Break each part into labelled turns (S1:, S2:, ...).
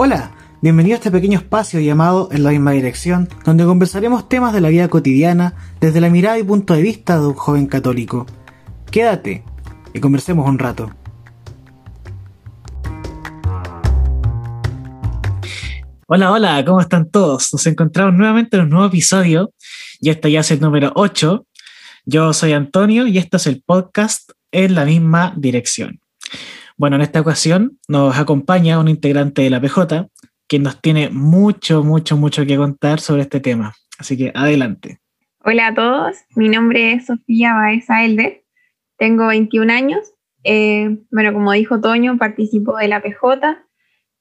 S1: Hola, bienvenido a este pequeño espacio llamado En la misma dirección, donde conversaremos temas de la vida cotidiana desde la mirada y punto de vista de un joven católico. Quédate y conversemos un rato. Hola, hola, ¿cómo están todos? Nos encontramos nuevamente en un nuevo episodio y este ya es el número 8. Yo soy Antonio y este es el podcast En la misma dirección. Bueno, en esta ocasión nos acompaña un integrante de la PJ que nos tiene mucho, mucho, mucho que contar sobre este tema. Así que adelante.
S2: Hola a todos, mi nombre es Sofía Baeza Elder, tengo 21 años. Eh, bueno, como dijo Toño, participo de la PJ,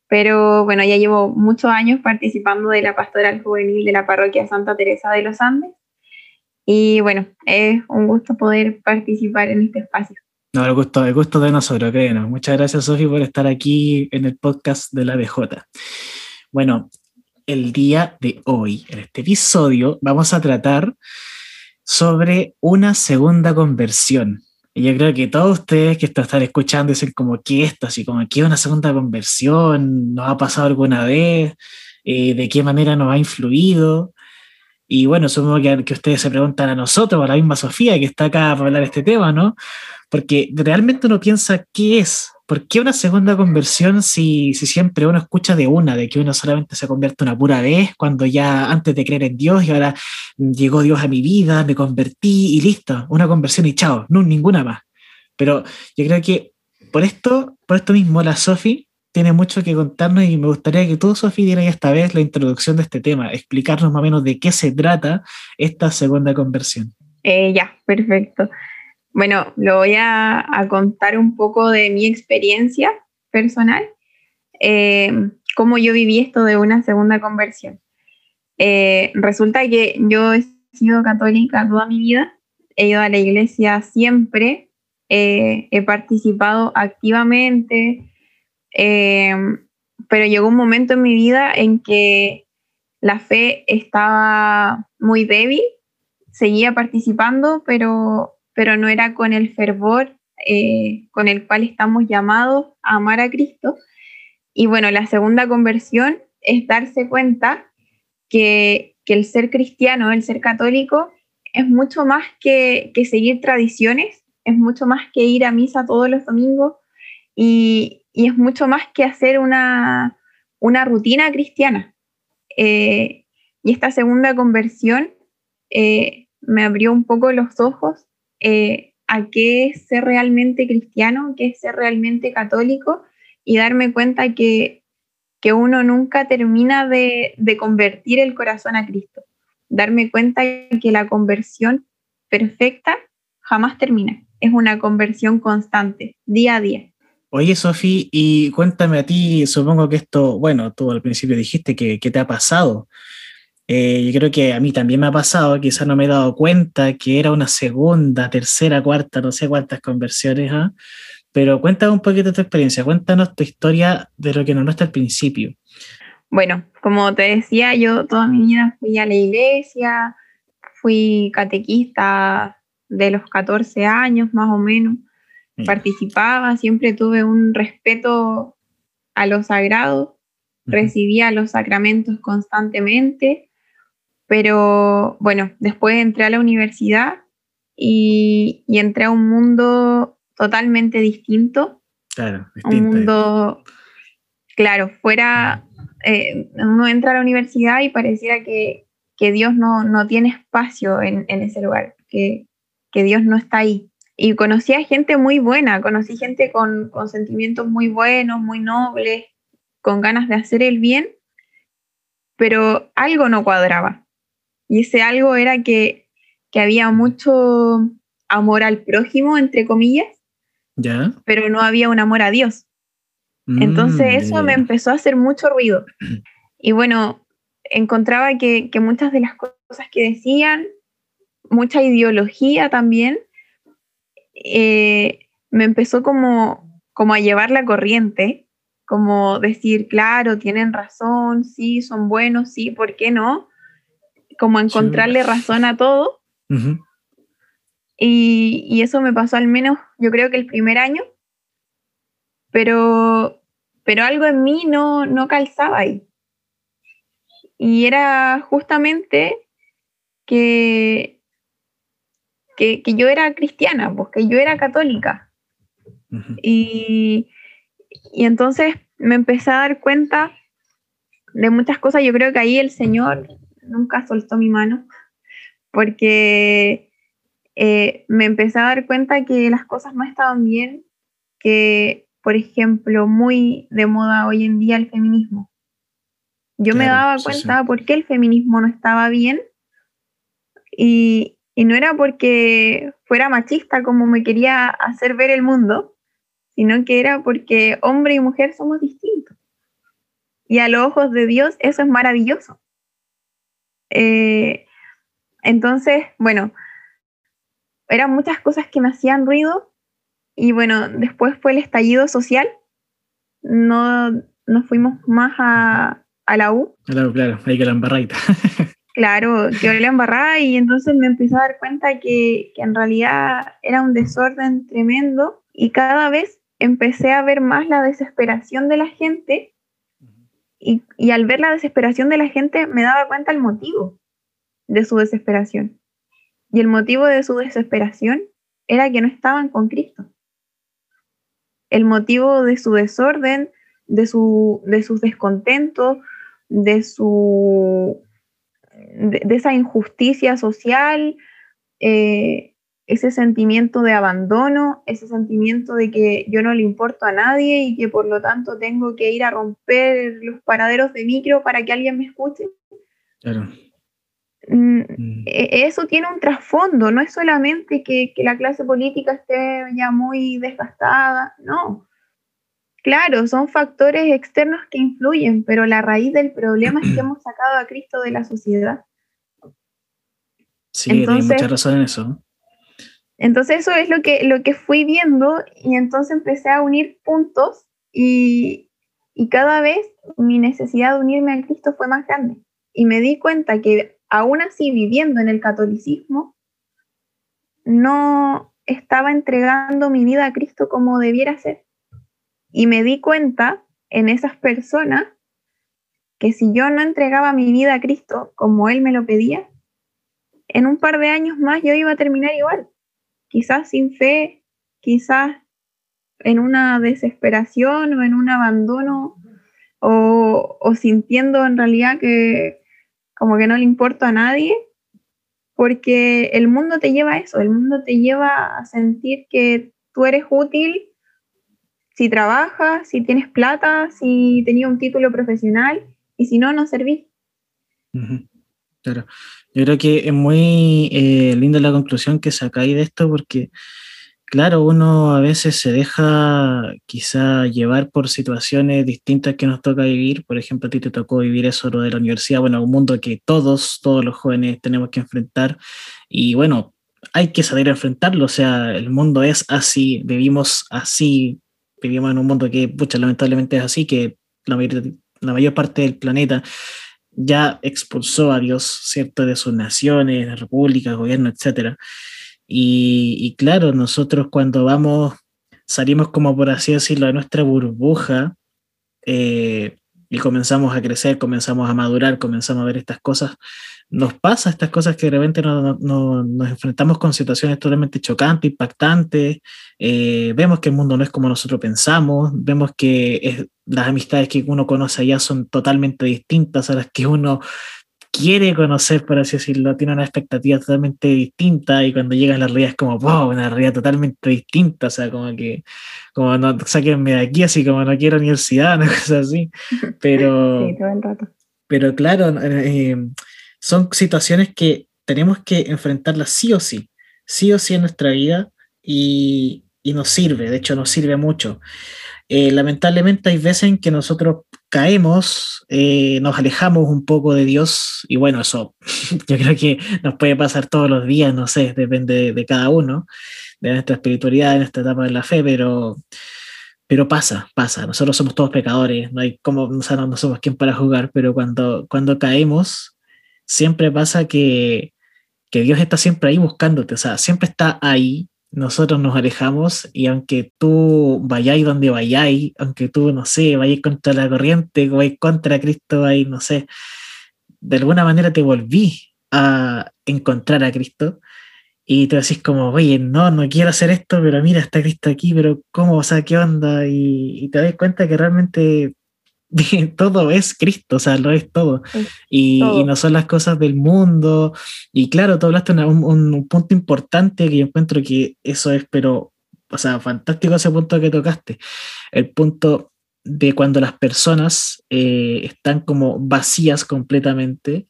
S2: pero bueno, ya llevo muchos años participando de la pastoral juvenil de la parroquia Santa Teresa de los Andes. Y bueno, es un gusto poder participar en este espacio.
S1: No, el gusto, el gusto de nosotros, créenos. Muchas gracias, Sofi, por estar aquí en el podcast de la BJ. Bueno, el día de hoy, en este episodio, vamos a tratar sobre una segunda conversión. Y yo creo que todos ustedes que están escuchando dicen como que esto, así como que una segunda conversión, ¿nos ha pasado alguna vez? Eh, ¿De qué manera nos ha influido? Y bueno, supongo que, que ustedes se preguntan a nosotros, a la misma Sofía que está acá para hablar de este tema, ¿no? Porque realmente uno piensa, ¿qué es? ¿Por qué una segunda conversión si, si siempre uno escucha de una, de que uno solamente se convierte una pura vez, cuando ya antes de creer en Dios y ahora llegó Dios a mi vida, me convertí y listo, una conversión y chao, no, ninguna más. Pero yo creo que por esto, por esto mismo, la Sofi tiene mucho que contarnos y me gustaría que tú, Sofi, dieras esta vez la introducción de este tema, explicarnos más o menos de qué se trata esta segunda conversión.
S2: Eh, ya, perfecto. Bueno, lo voy a, contar un poco de mi experiencia personal, eh, cómo yo viví esto de una segunda conversión. Eh, resulta que yo he sido católica toda mi vida, he ido a la iglesia siempre, he participado activamente, pero llegó un momento en mi vida en que la fe estaba muy débil, seguía participando, pero pero no era con el fervor eh, con el cual estamos llamados a amar a Cristo. Y bueno, la segunda conversión es darse cuenta que, el ser cristiano, el ser católico, es mucho más que, seguir tradiciones, es mucho más que ir a misa todos los domingos y, es mucho más que hacer una, rutina cristiana. Eh, y esta segunda conversión eh, me abrió un poco los ojos eh, a qué es ser realmente cristiano, qué es ser realmente católico y darme cuenta que, que uno nunca termina de, de, convertir el corazón a Cristo. Darme cuenta que la conversión perfecta jamás termina. Es una conversión constante, día a día.
S1: Oye, Sofi, y cuéntame a ti, supongo que esto, bueno, tú al principio dijiste que, que te ha pasado, eh, yo creo que a mí también me ha pasado, quizás no me he dado cuenta que era una segunda, tercera, cuarta, no sé cuántas conversiones, ¿ah? pero cuéntame un poquito tu experiencia, cuéntanos tu historia de lo que nos muestra al principio.
S2: Bueno, como te decía, yo toda mi vida fui a la iglesia, fui catequista de los 14 años más o menos, participaba, siempre tuve un respeto a lo sagrado, recibía los sacramentos constantemente pero bueno, después entré a la universidad y, entré a un mundo totalmente distinto.
S1: Claro,
S2: distinto. Un mundo, claro, fuera, eh, uno entra a la universidad y pareciera que, Dios no, tiene espacio en, ese lugar, que, Dios no está ahí. Y conocí a gente muy buena, conocí gente con, con sentimientos muy buenos, muy nobles, con ganas de hacer el bien, pero algo no cuadraba. Y ese algo era que, había mucho amor al prójimo, entre comillas,
S1: ¿Ya?
S2: pero no había un amor a Dios. Mm, Entonces eso me empezó a hacer mucho ruido. Y bueno, encontraba que, muchas de las cosas que decían, mucha ideología también, eh, me empezó como, como a llevar la corriente, como decir, claro, tienen razón, sí, son buenos, sí, ¿por qué no? como encontrarle razón a todo. y, eso me pasó al menos, yo creo que el primer año, pero, pero algo en mí no, no calzaba ahí. Y era justamente que, que, yo era cristiana, porque pues, yo era católica. y, y entonces me empecé a dar cuenta de muchas cosas. Yo creo que ahí el Señor nunca soltó mi mano, porque eh, me empecé a dar cuenta que las cosas no estaban bien, que, por ejemplo, muy de moda hoy en día el feminismo. Yo me daba cuenta por qué el feminismo no estaba bien y, y no era porque fuera machista como me quería hacer ver el mundo, sino que era porque hombre y mujer somos distintos. Y a los ojos de Dios eso es maravilloso. Eh, entonces, bueno, eran muchas cosas que me hacían ruido y bueno, después fue el estallido social. No nos fuimos más a, a la U.
S1: Claro, claro, ahí que la embarradita.
S2: claro, que la embarrada y entonces me empecé a dar cuenta que, que en realidad era un desorden tremendo y cada vez empecé a ver más la desesperación de la gente y, al ver la desesperación de la gente me daba cuenta el motivo de su desesperación. Y el motivo de su desesperación era que no estaban con Cristo. El motivo de su desorden, de, su, de sus descontentos, de, su, de, esa injusticia social, eh, ese sentimiento de abandono, ese sentimiento de que yo no le importo a nadie y que por lo tanto tengo que ir a romper los paraderos de micro para que alguien me escuche. Claro. Mm, mm. E, eso tiene un trasfondo, no es solamente que, que, la clase política esté ya muy desgastada, no. Claro, son factores externos que influyen, pero la raíz del problema es que hemos sacado a Cristo de la sociedad.
S1: Sí, Entonces, mucha razón en eso.
S2: Entonces eso es lo que, lo que fui viendo y entonces empecé a unir puntos y, y cada vez mi necesidad de unirme a Cristo fue más grande. Y me di cuenta que aún así viviendo en el catolicismo, no estaba entregando mi vida a Cristo como debiera ser. Y me di cuenta en esas personas que si yo no entregaba mi vida a Cristo como Él me lo pedía, en un par de años más yo iba a terminar igual. Quizás sin fe, quizás en una desesperación o en un abandono o, sintiendo en realidad que como que no le importa a nadie, porque el mundo te lleva a eso, el mundo te lleva a sentir que tú eres útil si trabajas, si tienes plata, si tenías un título profesional y si no, no servís.
S1: Claro. Yo creo que es muy eh, linda la conclusión que sacáis de esto porque, claro, uno a veces se deja quizá llevar por situaciones distintas que nos toca vivir. Por ejemplo, a ti te tocó vivir eso lo de la universidad, bueno, un mundo que todos, todos los jóvenes tenemos que enfrentar. Y bueno, hay que saber enfrentarlo, o sea, el mundo es así, vivimos así, vivimos en un mundo que, pucha, lamentablemente es así, que la mayor, la mayor parte del planeta ya expulsó a Dios, ¿cierto?, de sus naciones, repúblicas, gobierno, etc. Y, claro, nosotros cuando vamos, salimos como por así decirlo de nuestra burbuja eh, y comenzamos a crecer, comenzamos a madurar, comenzamos a ver estas cosas, nos pasa estas cosas que de repente nos, enfrentamos con situaciones totalmente chocantes, impactantes, eh, vemos que el mundo no es como nosotros pensamos, vemos que las amistades que uno conoce allá son totalmente distintas a las que uno quiere conocer, por así decirlo, tiene una expectativa totalmente distinta y cuando llega a la realidad es como, wow, una realidad totalmente distinta, o sea, como que, como no, sáquenme de aquí, así como no quiero universidad, una cosa así, pero... Sí, todo el rato. Pero claro, eh, son situaciones que tenemos que enfrentarlas sí o sí, sí o sí en nuestra vida y, y nos sirve, de hecho nos sirve mucho. Eh, lamentablemente hay veces en que nosotros caemos, eh, nos alejamos un poco de Dios y bueno, eso yo creo que nos puede pasar todos los días, no sé, depende de, cada uno, de nuestra espiritualidad, en esta etapa de la fe, pero, pero pasa, pasa, nosotros somos todos pecadores, no hay como, o sea, no, somos quien para jugar, pero cuando, cuando caemos, siempre pasa que, que Dios está siempre ahí buscándote, o sea, siempre está ahí, nosotros nos alejamos y aunque tú vayáis donde vayáis, aunque tú, no sé, vayáis contra la corriente, vayáis contra Cristo, ahí, no sé, de alguna manera te volví a encontrar a Cristo y te decís como, oye, no, no quiero hacer esto, pero mira, está Cristo aquí, pero ¿cómo? O sea, ¿qué onda? Y, te das cuenta que realmente todo es Cristo, o sea, lo es todo. Y, no son las cosas del mundo. Y claro, tú hablaste de un, un, punto importante que yo encuentro que eso es, pero, o sea, fantástico ese punto que tocaste. El punto de cuando las personas eh, están como vacías completamente,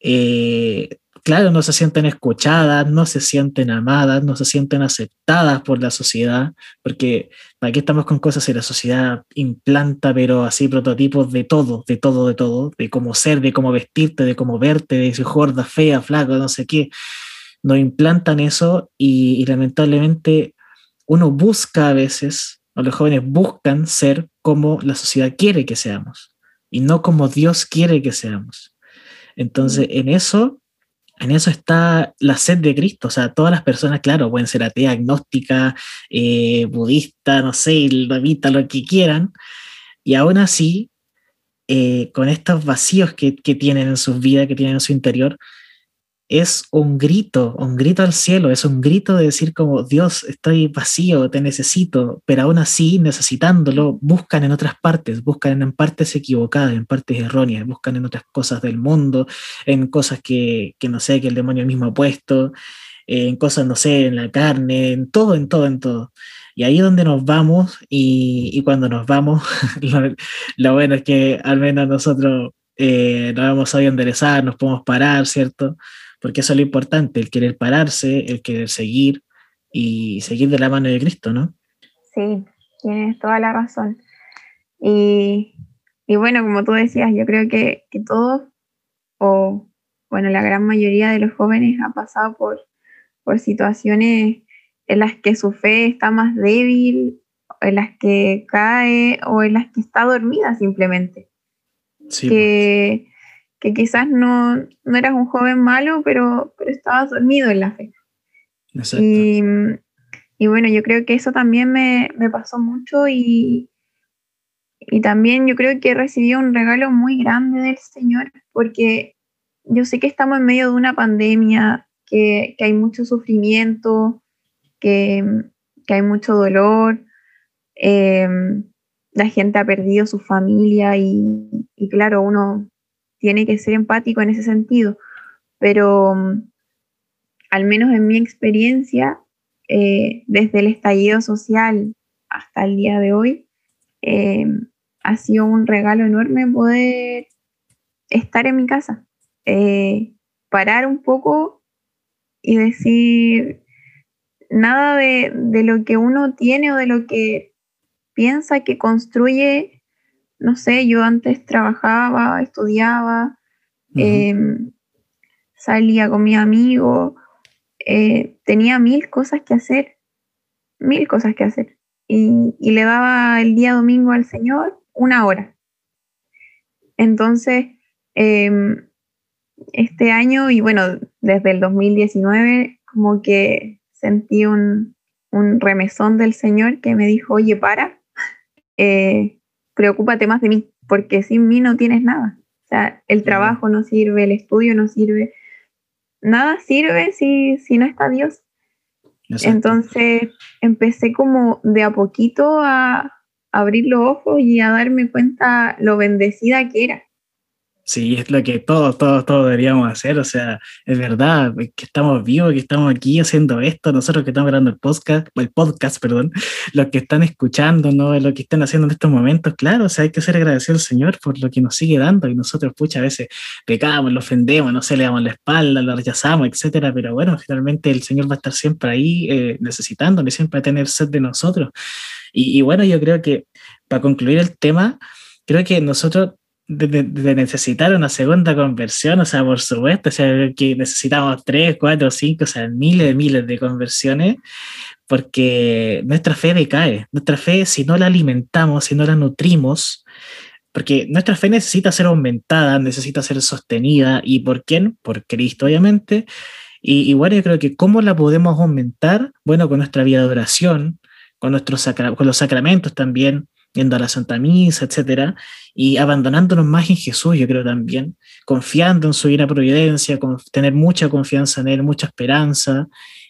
S1: eh, claro, no se sienten escuchadas, no se sienten amadas, no se sienten aceptadas por la sociedad, porque aquí estamos con cosas y la sociedad implanta, pero así prototipos de todo, de todo, de todo, de cómo ser, de cómo vestirte, de cómo verte, de si gorda, fea, flaco, no sé qué. Nos implantan eso y, y lamentablemente uno busca a veces, o los jóvenes buscan ser como la sociedad quiere que seamos y no como Dios quiere que seamos. Entonces, en eso en eso está la sed de Cristo. O sea, todas las personas, claro, pueden ser atea, agnóstica, eh, budista, no sé, levita, lo que quieran. Y aún así, eh, con estos vacíos que, que, tienen en sus vidas, que tienen en su interior, es un grito, un grito al cielo, es un grito de decir como, Dios, estoy vacío, te necesito, pero aún así, necesitándolo, buscan en otras partes, buscan en partes equivocadas, en partes erróneas, buscan en otras cosas del mundo, en cosas que, que no sé, que el demonio mismo ha puesto, en cosas, no sé, en la carne, en todo, en todo, en todo. Y ahí es donde nos vamos y, y cuando nos vamos, lo, bueno es que al menos nosotros eh, nos hemos sabido enderezar, nos podemos parar, ¿cierto? Porque eso es lo importante, el querer pararse, el querer seguir y seguir de la mano de Cristo, ¿no?
S2: Sí, tienes toda la razón. Y, bueno, como tú decías, yo creo que, que todos, o bueno, la gran mayoría de los jóvenes ha pasado por, por situaciones en las que su fe está más débil, en las que cae o en las que está dormida simplemente. Sí, que, que quizás no, no eras un joven malo, pero, pero estabas dormido en la fe. Y, y, bueno, yo creo que eso también me, me pasó mucho y, y también yo creo que recibí un regalo muy grande del Señor, porque yo sé que estamos en medio de una pandemia, que, que hay mucho sufrimiento, que, que hay mucho dolor, eh, la gente ha perdido su familia y, y claro, uno tiene que ser empático en ese sentido, pero mm, al menos en mi experiencia, eh, desde el estallido social hasta el día de hoy, eh, ha sido un regalo enorme poder estar en mi casa, eh, parar un poco y decir nada de, lo que uno tiene o de lo que piensa que construye no sé, yo antes trabajaba, estudiaba, em, salía con mi amigo, eh, tenía mil cosas que hacer, mil cosas que hacer. Y, le daba el día domingo al Señor una hora. Entonces, em, este año y bueno, desde el 2019, como que sentí un, un remesón del Señor que me dijo, oye, para, eh, preocúpate más de mí, porque sin mí no tienes nada. O sea, el trabajo no sirve, el estudio no sirve, nada sirve si, si no está Dios. Entonces empecé como de a poquito a abrir los ojos y a darme cuenta lo bendecida que era.
S1: Sí, es lo que todos, todos, todos deberíamos hacer. O sea, es verdad que estamos vivos, que estamos aquí haciendo esto. Nosotros que estamos grabando el podcast, el podcast, perdón, los que están escuchando, ¿no? Lo que están haciendo en estos momentos, claro, o sea, hay que ser agradecido al Señor por lo que nos sigue dando. Y nosotros, pucha, a veces pecamos, lo ofendemos, no sé, le damos la espalda, lo rechazamos, etcétera. Pero bueno, finalmente el Señor va a estar siempre ahí eh, necesitándole, siempre a tener sed de nosotros. Y, y bueno, yo creo que para concluir el tema, creo que nosotros de, necesitar una segunda conversión, o sea, por supuesto, o sea, que necesitamos tres, cuatro, cinco, o sea, miles de miles de conversiones, porque nuestra fe decae. Nuestra fe, si no la alimentamos, si no la nutrimos, porque nuestra fe necesita ser aumentada, necesita ser sostenida, ¿y por quién? Por Cristo, obviamente, Y, y, bueno, yo creo que cómo la podemos aumentar, bueno, con nuestra vida de oración, con, nuestros con los sacramentos también, yendo a la Santa Misa, etcétera, y abandonándonos más en Jesús, yo creo también, confiando en su divina providencia, con tener mucha confianza en Él, mucha esperanza,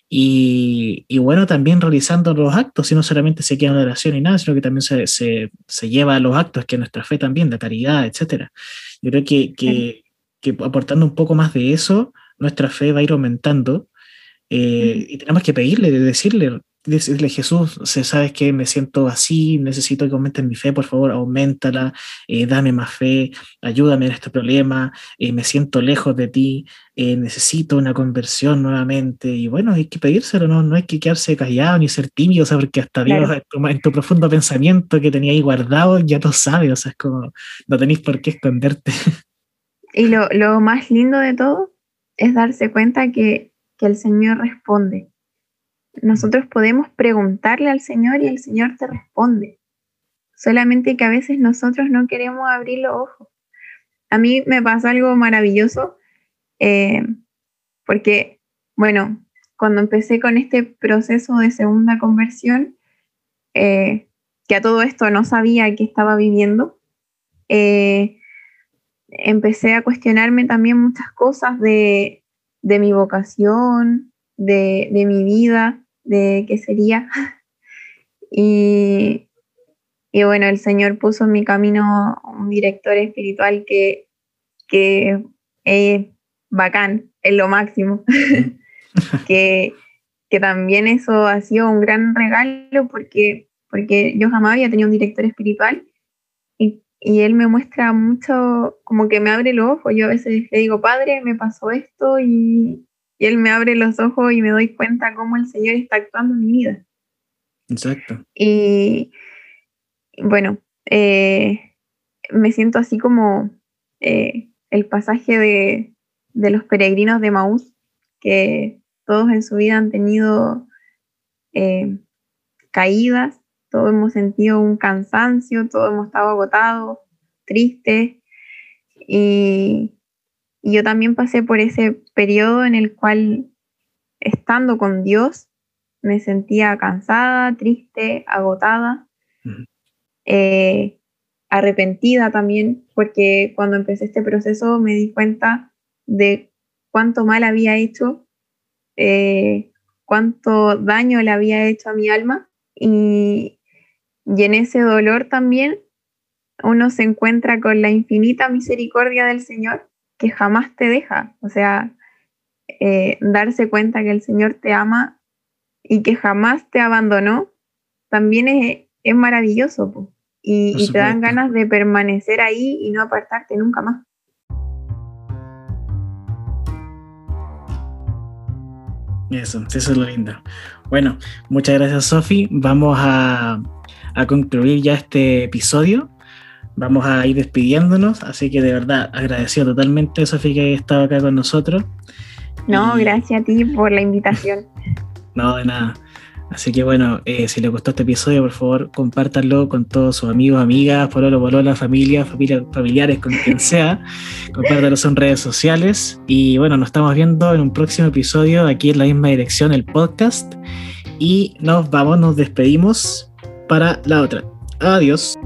S1: y, y, bueno, también realizando los actos, y no solamente se queda en oración y nada, sino que también se, se, se, lleva a los actos, que es nuestra fe también, de caridad, etcétera. Yo creo que, que, que, aportando un poco más de eso, nuestra fe va a ir aumentando, eh, y tenemos que pedirle, decirle, decirle Jesús, sabes que me siento así, necesito que aumentes mi fe, por favor, aumentala, eh, dame más fe, ayúdame en este problema, eh, me siento lejos de ti, eh, necesito una conversión nuevamente. Y bueno, hay que pedírselo, no, no hay que quedarse callado ni ser tímido, o sea, porque hasta Dios en tu, en tu, profundo pensamiento que tenía ahí guardado ya lo sabe, o sea, es como, no tenéis por qué esconderte.
S2: Y lo, lo más lindo de todo es darse cuenta que, que el Señor responde nosotros podemos preguntarle al Señor y el Señor te responde. Solamente que a veces nosotros no queremos abrir los ojos. A mí me pasa algo maravilloso eh, porque, bueno, cuando empecé con este proceso de segunda conversión, eh, que a todo esto no sabía que estaba viviendo, eh, empecé a cuestionarme también muchas cosas de, de mi vocación, de, de, mi vida, de qué sería. Y, y, bueno, el Señor puso en mi camino un director espiritual que, que es bacán, es lo máximo. que, que también eso ha sido un gran regalo porque, porque yo jamás había tenido un director espiritual y, y él me muestra mucho, como que me abre los ojos. Yo a veces le digo, Padre, me pasó esto y, y Él me abre los ojos y me doy cuenta cómo el Señor está actuando en mi vida.
S1: Exacto.
S2: Y bueno, eh, me siento así como eh, el pasaje de, de, los peregrinos de Maús, que todos en su vida han tenido eh, caídas, todos hemos sentido un cansancio, todos hemos estado agotados, tristes, y, y yo también pasé por ese periodo en el cual, estando con Dios, me sentía cansada, triste, agotada, eh, arrepentida también, porque cuando empecé este proceso me di cuenta de cuánto mal había hecho, eh, cuánto daño le había hecho a mi alma. Y, y en ese dolor también uno se encuentra con la infinita misericordia del Señor que jamás te deja. O sea, eh, darse cuenta que el Señor te ama y que jamás te abandonó, también es, es maravilloso. Y, y te dan ganas de permanecer ahí y no apartarte nunca más.
S1: Eso, eso es lo lindo. Bueno, muchas gracias Sofi. Vamos a, a concluir ya este episodio vamos a ir despidiéndonos, así que de verdad agradecido totalmente, Sofía, que haya estado acá con nosotros.
S2: No, gracias a ti por la invitación.
S1: No, de nada. Así que bueno, eh, si les gustó este episodio, por favor, compártanlo con todos sus amigos, amigas, por la familia, familia, familiares, con quien sea. compártanlo en redes sociales. Y bueno, nos estamos viendo en un próximo episodio aquí en la misma dirección, el podcast. Y nos vamos, nos despedimos para la otra. Adiós.